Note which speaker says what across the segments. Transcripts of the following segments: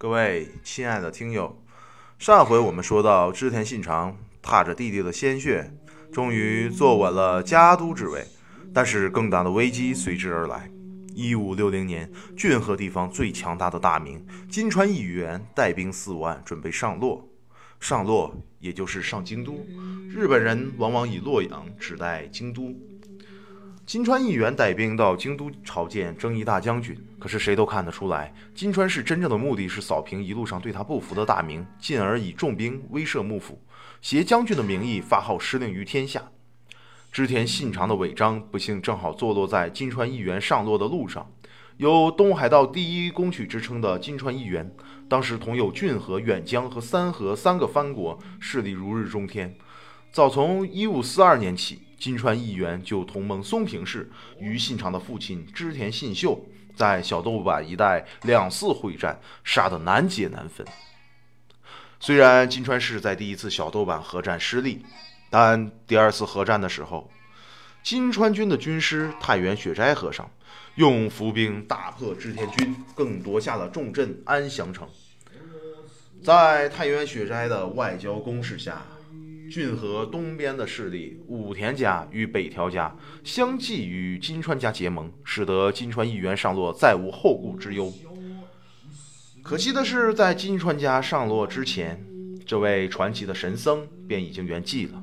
Speaker 1: 各位亲爱的听友，上回我们说到织田信长踏着弟弟的鲜血，终于坐稳了家督之位，但是更大的危机随之而来。一五六零年，骏河地方最强大的大名金川义元带兵四万，准备上洛。上洛也就是上京都，日本人往往以洛阳指代京都。金川义元带兵到京都朝见征夷大将军，可是谁都看得出来，金川氏真正的目的是扫平一路上对他不服的大名，进而以重兵威慑幕府，携将军的名义发号施令于天下。织田信长的违章不幸正好坐落在金川义元上洛的路上。有东海道第一公取之称的金川义元，当时同有骏河、远江和三河三个藩国，势力如日中天。早从一五四二年起。金川义元就同盟松平氏，与信长的父亲织田信秀在小豆坂一带两次会战，杀得难解难分。虽然金川氏在第一次小豆坂合战失利，但第二次合战的时候，金川军的军师太原雪斋和尚用伏兵大破织田军，更夺下了重镇安详城。在太原雪斋的外交攻势下。骏河东边的势力武田家与北条家相继与金川家结盟，使得金川义元上洛再无后顾之忧。可惜的是，在金川家上洛之前，这位传奇的神僧便已经圆寂了。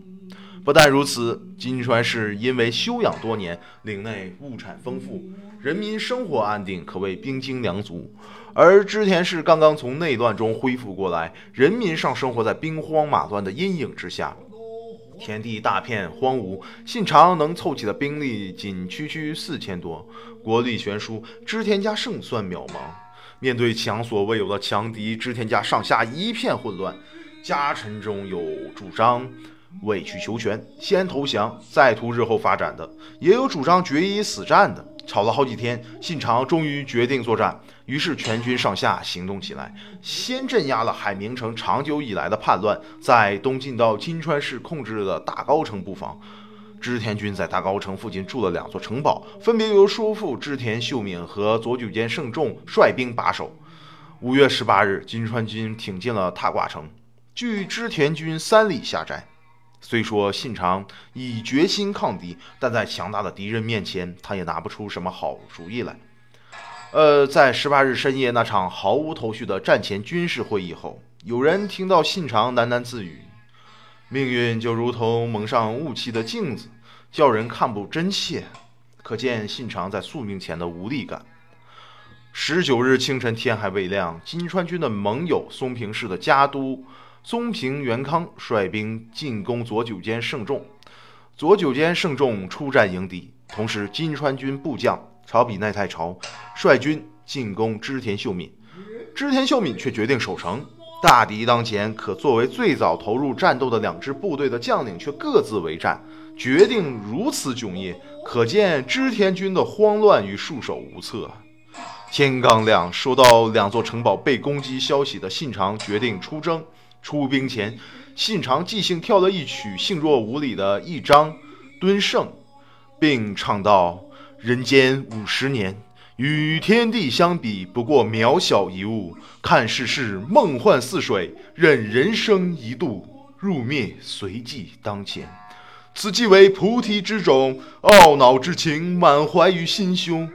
Speaker 1: 不但如此，金川氏因为休养多年，领内物产丰富，人民生活安定，可谓兵精粮足。而织田氏刚刚从内乱中恢复过来，人民尚生活在兵荒马乱的阴影之下，田地大片荒芜，信长能凑齐的兵力仅区区四千多，国力悬殊，织田家胜算渺茫。面对前所未有的强敌，织田家上下一片混乱，家臣中有主张。委曲求全，先投降再图日后发展的，也有主张决一死战的。吵了好几天，信长终于决定作战，于是全军上下行动起来，先镇压了海明城长久以来的叛乱，在东进到金川市控制的大高城布防。织田军在大高城附近筑了两座城堡，分别由叔父织田秀敏和左久间胜重率兵把守。五月十八日，金川军挺进了踏挂城，距织田军三里下寨。虽说信长已决心抗敌，但在强大的敌人面前，他也拿不出什么好主意来。呃，在十八日深夜那场毫无头绪的战前军事会议后，有人听到信长喃喃自语：“命运就如同蒙上雾气的镜子，叫人看不真切。”可见信长在宿命前的无力感。十九日清晨，天还未亮，金川军的盟友松平氏的家督。松平元康率兵进攻左久间胜重，左久间胜重出战迎敌。同时，金川军部将朝比奈太朝率军进攻织田秀敏，织田秀敏却决定守城。大敌当前，可作为最早投入战斗的两支部队的将领却各自为战，决定如此迥异，可见织田军的慌乱与束手无策。天刚亮，收到两座城堡被攻击消息的信长决定出征。出兵前，信长即兴跳了一曲性若无礼的一章敦盛，并唱道：“人间五十年，与天地相比，不过渺小一物。看世事，梦幻似水，任人生一度，入灭随即当前。此即为菩提之种，懊恼之情满怀于心胸。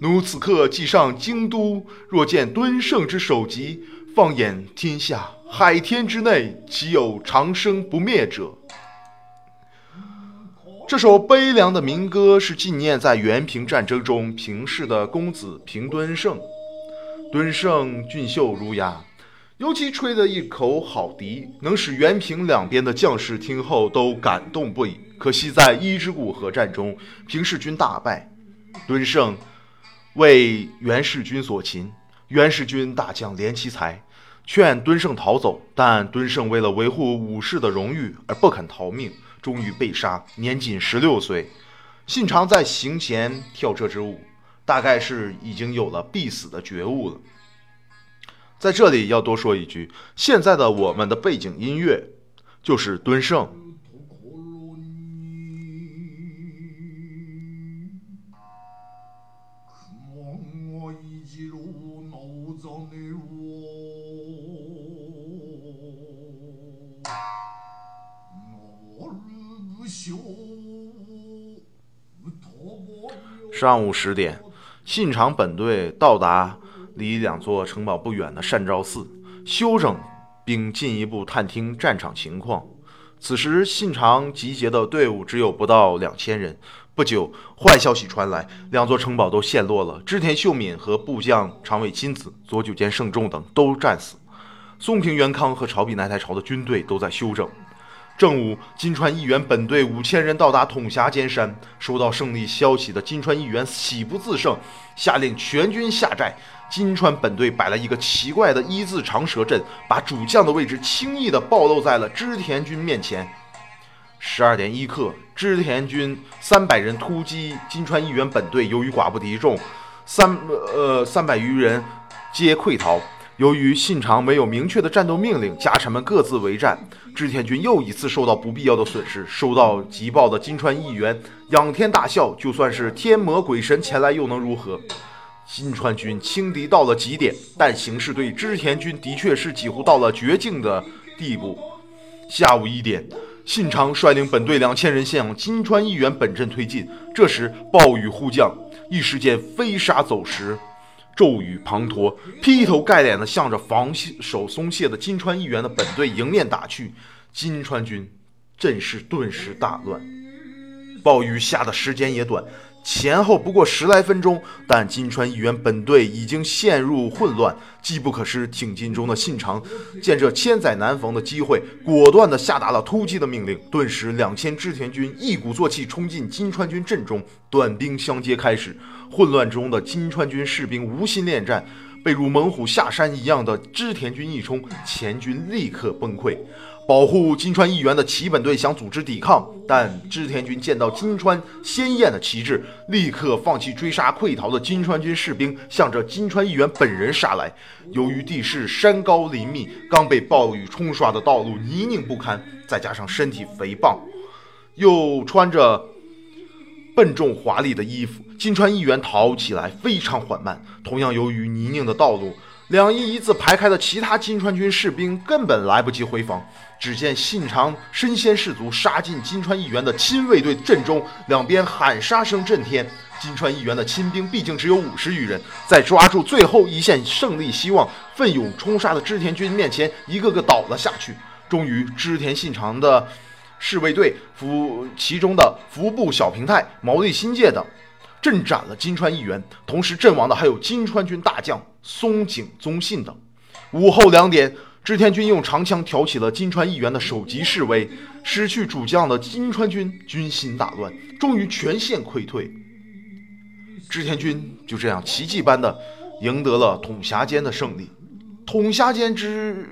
Speaker 1: 奴此刻即上京都，若见敦盛之首级，放眼天下。”海天之内，岂有长生不灭者？这首悲凉的民歌是纪念在元平战争中平氏的公子平敦盛。敦盛俊秀儒雅，尤其吹得一口好笛，能使元平两边的将士听后都感动不已。可惜在伊之谷合战中，平氏军大败，敦盛为元氏军所擒，元氏军大将连其才。劝敦盛逃走，但敦盛为了维护武士的荣誉而不肯逃命，终于被杀，年仅十六岁。信长在行前跳这支舞，大概是已经有了必死的觉悟了。在这里要多说一句，现在的我们的背景音乐就是敦盛。上午十点，信长本队到达离两座城堡不远的善昭寺，休整并进一步探听战场情况。此时，信长集结的队伍只有不到两千人。不久，坏消息传来，两座城堡都陷落了。织田秀敏和部将长尾亲子、佐久间胜重等都战死。松平元康和朝比奈太朝的军队都在休整。正午，金川议员本队五千人到达统辖间山，收到胜利消息的金川议员喜不自胜，下令全军下寨。金川本队摆了一个奇怪的一字长蛇阵，把主将的位置轻易地暴露在了织田军面前。十二点一刻，织田军三百人突击金川议员本队，由于寡不敌众，三呃三百余人皆溃逃。由于信长没有明确的战斗命令，家臣们各自为战，织田军又一次受到不必要的损失。收到急报的金川义元仰天大笑：“就算是天魔鬼神前来，又能如何？”金川军轻敌到了极点，但形势对织田军的确是几乎到了绝境的地步。下午一点，信长率领本队两千人向金川义元本阵推进。这时暴雨忽降，一时间飞沙走石。骤雨滂沱，劈头盖脸的向着防守松懈的金川议员的本队迎面打去，金川军阵势顿时大乱。暴雨下的时间也短，前后不过十来分钟，但金川议员本队已经陷入混乱，机不可失。挺进中的信长见这千载难逢的机会，果断地下达了突击的命令。顿时，两千织田军一鼓作气冲进金川军阵中，短兵相接开始。混乱中的金川军士兵无心恋战，被如猛虎下山一样的织田军一冲，前军立刻崩溃。保护金川议员的齐本队想组织抵抗，但织田军见到金川鲜艳的旗帜，立刻放弃追杀溃逃的金川军士兵，向着金川议员本人杀来。由于地势山高林密，刚被暴雨冲刷的道路泥泞不堪，再加上身体肥胖，又穿着。笨重华丽的衣服，金川议员逃起来非常缓慢。同样，由于泥泞的道路，两翼一字排开的其他金川军士兵根本来不及回防。只见信长身先士卒，杀进金川议员的亲卫队阵中，两边喊杀声震天。金川议员的亲兵毕竟只有五十余人，在抓住最后一线胜利希望、奋勇冲杀的织田军面前，一个个倒了下去。终于，织田信长的。侍卫队服其中的服部小平太、毛利新介等，阵斩了金川议员。同时阵亡的还有金川军大将松井宗信等。午后两点，织田军用长枪挑起了金川议员的首级示威。失去主将的金川军军心大乱，终于全线溃退。织田军就这样奇迹般的赢得了统辖间的胜利。统辖间之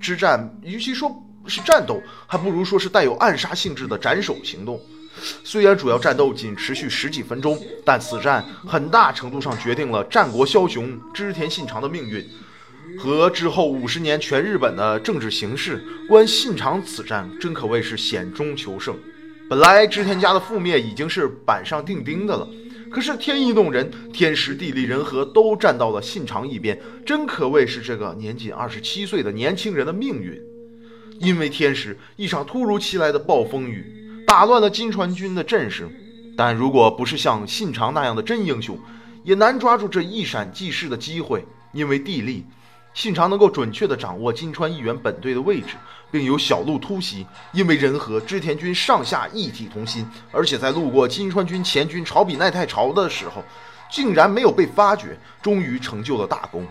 Speaker 1: 之战，与其说，是战斗，还不如说是带有暗杀性质的斩首行动。虽然主要战斗仅持续十几分钟，但此战很大程度上决定了战国枭雄织田信长的命运和之后五十年全日本的政治形势。关信长此战真可谓是险中求胜。本来织田家的覆灭已经是板上钉钉的了，可是天意弄人，天时地利人和都站到了信长一边，真可谓是这个年仅二十七岁的年轻人的命运。因为天时，一场突如其来的暴风雨打乱了金川军的阵势。但如果不是像信长那样的真英雄，也难抓住这一闪即逝的机会。因为地利，信长能够准确地掌握金川议员本队的位置，并有小路突袭。因为人和织田军上下一体同心，而且在路过金川军前军朝比奈太朝的时候，竟然没有被发觉，终于成就了大功。